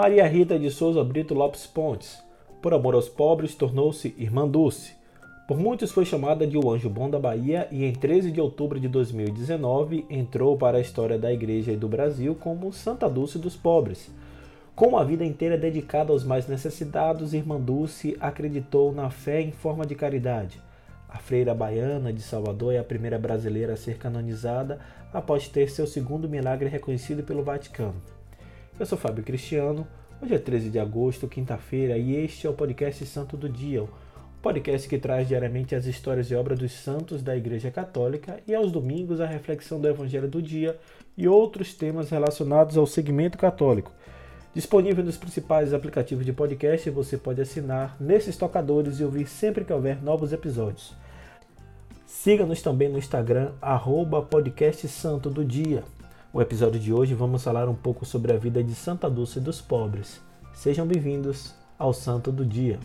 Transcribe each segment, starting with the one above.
Maria Rita de Souza Brito Lopes Pontes. Por amor aos pobres, tornou-se Irmã Dulce. Por muitos foi chamada de o Anjo Bom da Bahia e em 13 de outubro de 2019 entrou para a história da Igreja e do Brasil como Santa Dulce dos Pobres. Com a vida inteira dedicada aos mais necessitados, Irmã Dulce acreditou na fé em forma de caridade. A freira baiana de Salvador é a primeira brasileira a ser canonizada após ter seu segundo milagre reconhecido pelo Vaticano. Eu sou Fábio Cristiano, hoje é 13 de agosto, quinta-feira, e este é o podcast Santo do Dia, o podcast que traz diariamente as histórias e obras dos santos da Igreja Católica e aos domingos a reflexão do Evangelho do Dia e outros temas relacionados ao segmento católico. Disponível nos principais aplicativos de podcast, você pode assinar nesses tocadores e ouvir sempre que houver novos episódios. Siga-nos também no Instagram, arroba podcast Santo do Dia. O episódio de hoje vamos falar um pouco sobre a vida de Santa Dulce dos Pobres. Sejam bem-vindos ao Santo do Dia.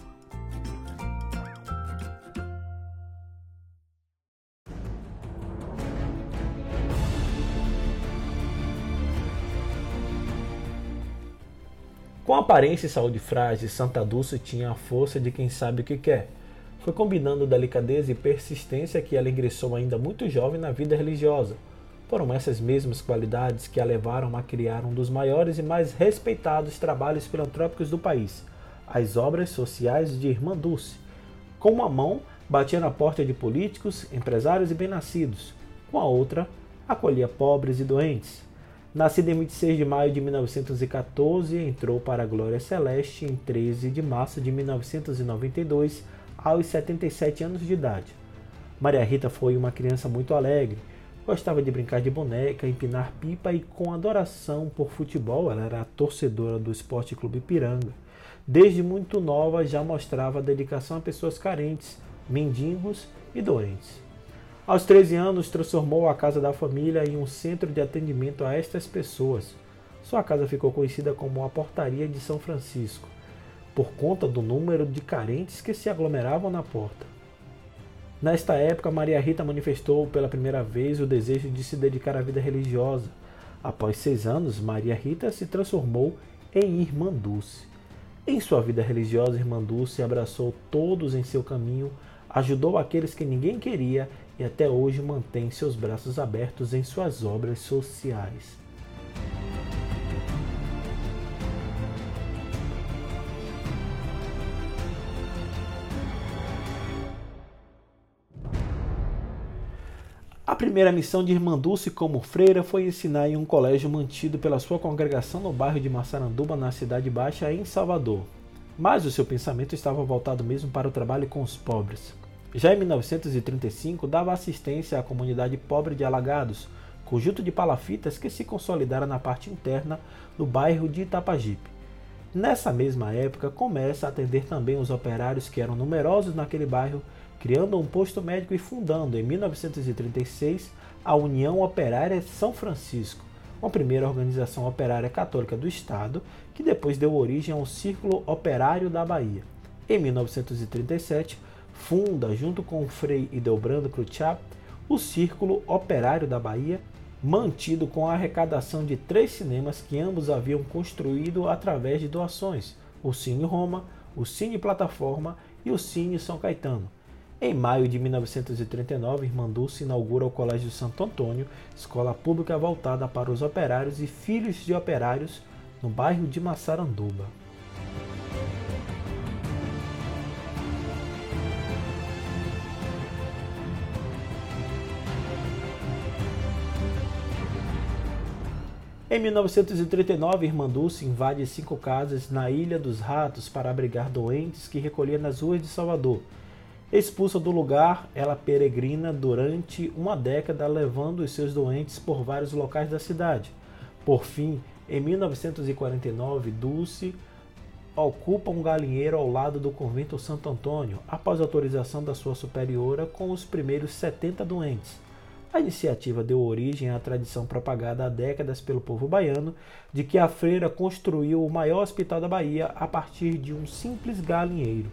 Com aparência e saúde frágil, Santa Dulce tinha a força de quem sabe o que quer. Foi combinando delicadeza e persistência que ela ingressou ainda muito jovem na vida religiosa foram essas mesmas qualidades que a levaram a criar um dos maiores e mais respeitados trabalhos filantrópicos do país, as obras sociais de Irmã Dulce. Com uma mão, batia na porta de políticos, empresários e bem-nascidos. Com a outra, acolhia pobres e doentes. Nascida em 26 de maio de 1914, entrou para a Glória Celeste em 13 de março de 1992, aos 77 anos de idade. Maria Rita foi uma criança muito alegre, Gostava de brincar de boneca, empinar pipa e com adoração por futebol, ela era torcedora do Esporte Clube Piranga. Desde muito nova já mostrava dedicação a pessoas carentes, mendigos e doentes. Aos 13 anos, transformou a casa da família em um centro de atendimento a estas pessoas. Sua casa ficou conhecida como a Portaria de São Francisco, por conta do número de carentes que se aglomeravam na porta. Nesta época, Maria Rita manifestou pela primeira vez o desejo de se dedicar à vida religiosa. Após seis anos, Maria Rita se transformou em Irmã Dulce. Em sua vida religiosa, Irmã Dulce abraçou todos em seu caminho, ajudou aqueles que ninguém queria e até hoje mantém seus braços abertos em suas obras sociais. Primeira missão de Irmã Dulce como freira foi ensinar em um colégio mantido pela sua congregação no bairro de Massaranduba, na Cidade Baixa, em Salvador. Mas o seu pensamento estava voltado mesmo para o trabalho com os pobres. Já em 1935, dava assistência à comunidade pobre de Alagados, conjunto de palafitas que se consolidara na parte interna do bairro de Itapajipe. Nessa mesma época, começa a atender também os operários que eram numerosos naquele bairro criando um posto médico e fundando, em 1936, a União Operária de São Francisco, uma primeira organização operária católica do Estado, que depois deu origem ao Círculo Operário da Bahia. Em 1937, funda, junto com Frei Idelbrando Cruciap, o Círculo Operário da Bahia, mantido com a arrecadação de três cinemas que ambos haviam construído através de doações: o Cine Roma, o Cine Plataforma e o Cine São Caetano. Em maio de 1939, Irmã Dulce inaugura o Colégio Santo Antônio, escola pública voltada para os operários e filhos de operários, no bairro de Massaranduba. Em 1939, Irmã Dulce invade cinco casas na Ilha dos Ratos para abrigar doentes que recolhia nas ruas de Salvador. Expulsa do lugar, ela peregrina durante uma década, levando os seus doentes por vários locais da cidade. Por fim, em 1949, Dulce ocupa um galinheiro ao lado do convento Santo Antônio, após autorização da sua superiora, com os primeiros 70 doentes. A iniciativa deu origem à tradição propagada há décadas pelo povo baiano de que a freira construiu o maior hospital da Bahia a partir de um simples galinheiro.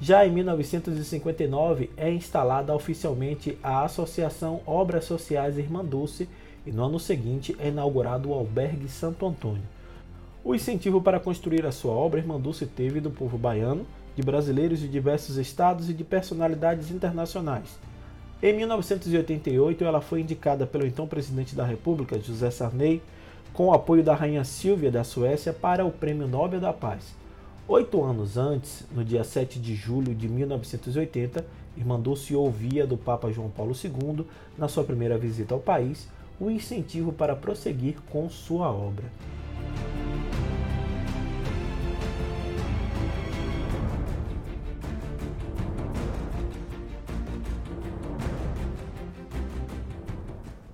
Já em 1959 é instalada oficialmente a Associação Obras Sociais Irmã Dulce e no ano seguinte é inaugurado o Albergue Santo Antônio. O incentivo para construir a sua obra Irmandulce teve do povo baiano, de brasileiros de diversos estados e de personalidades internacionais. Em 1988, ela foi indicada pelo então presidente da República, José Sarney, com o apoio da rainha Silvia da Suécia para o Prêmio Nobel da Paz. Oito anos antes, no dia 7 de julho de 1980, Irmandulce ouvia do Papa João Paulo II, na sua primeira visita ao país, o incentivo para prosseguir com sua obra.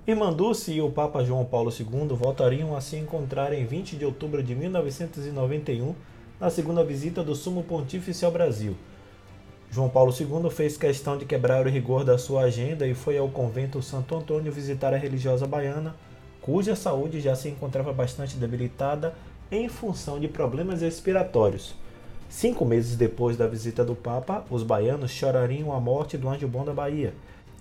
Irmandulce e o Papa João Paulo II voltariam a se encontrar em 20 de outubro de 1991, na segunda visita do Sumo Pontífice ao Brasil. João Paulo II fez questão de quebrar o rigor da sua agenda e foi ao convento Santo Antônio visitar a religiosa baiana, cuja saúde já se encontrava bastante debilitada em função de problemas respiratórios. Cinco meses depois da visita do Papa, os baianos chorariam a morte do anjo bom da Bahia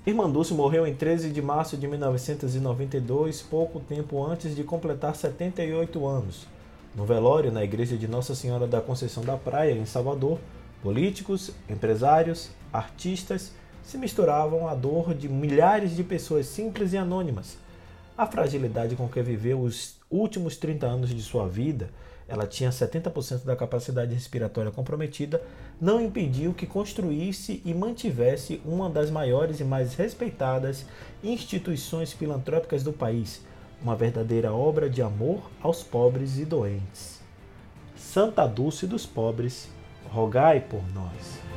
Irmandulce morreu em 13 de março de 1992, pouco tempo antes de completar 78 anos. No velório, na igreja de Nossa Senhora da Conceição da Praia, em Salvador, políticos, empresários, artistas se misturavam à dor de milhares de pessoas simples e anônimas. A fragilidade com que viveu os últimos 30 anos de sua vida ela tinha 70% da capacidade respiratória comprometida, não impediu que construísse e mantivesse uma das maiores e mais respeitadas instituições filantrópicas do país, uma verdadeira obra de amor aos pobres e doentes. Santa Dulce dos Pobres, rogai por nós.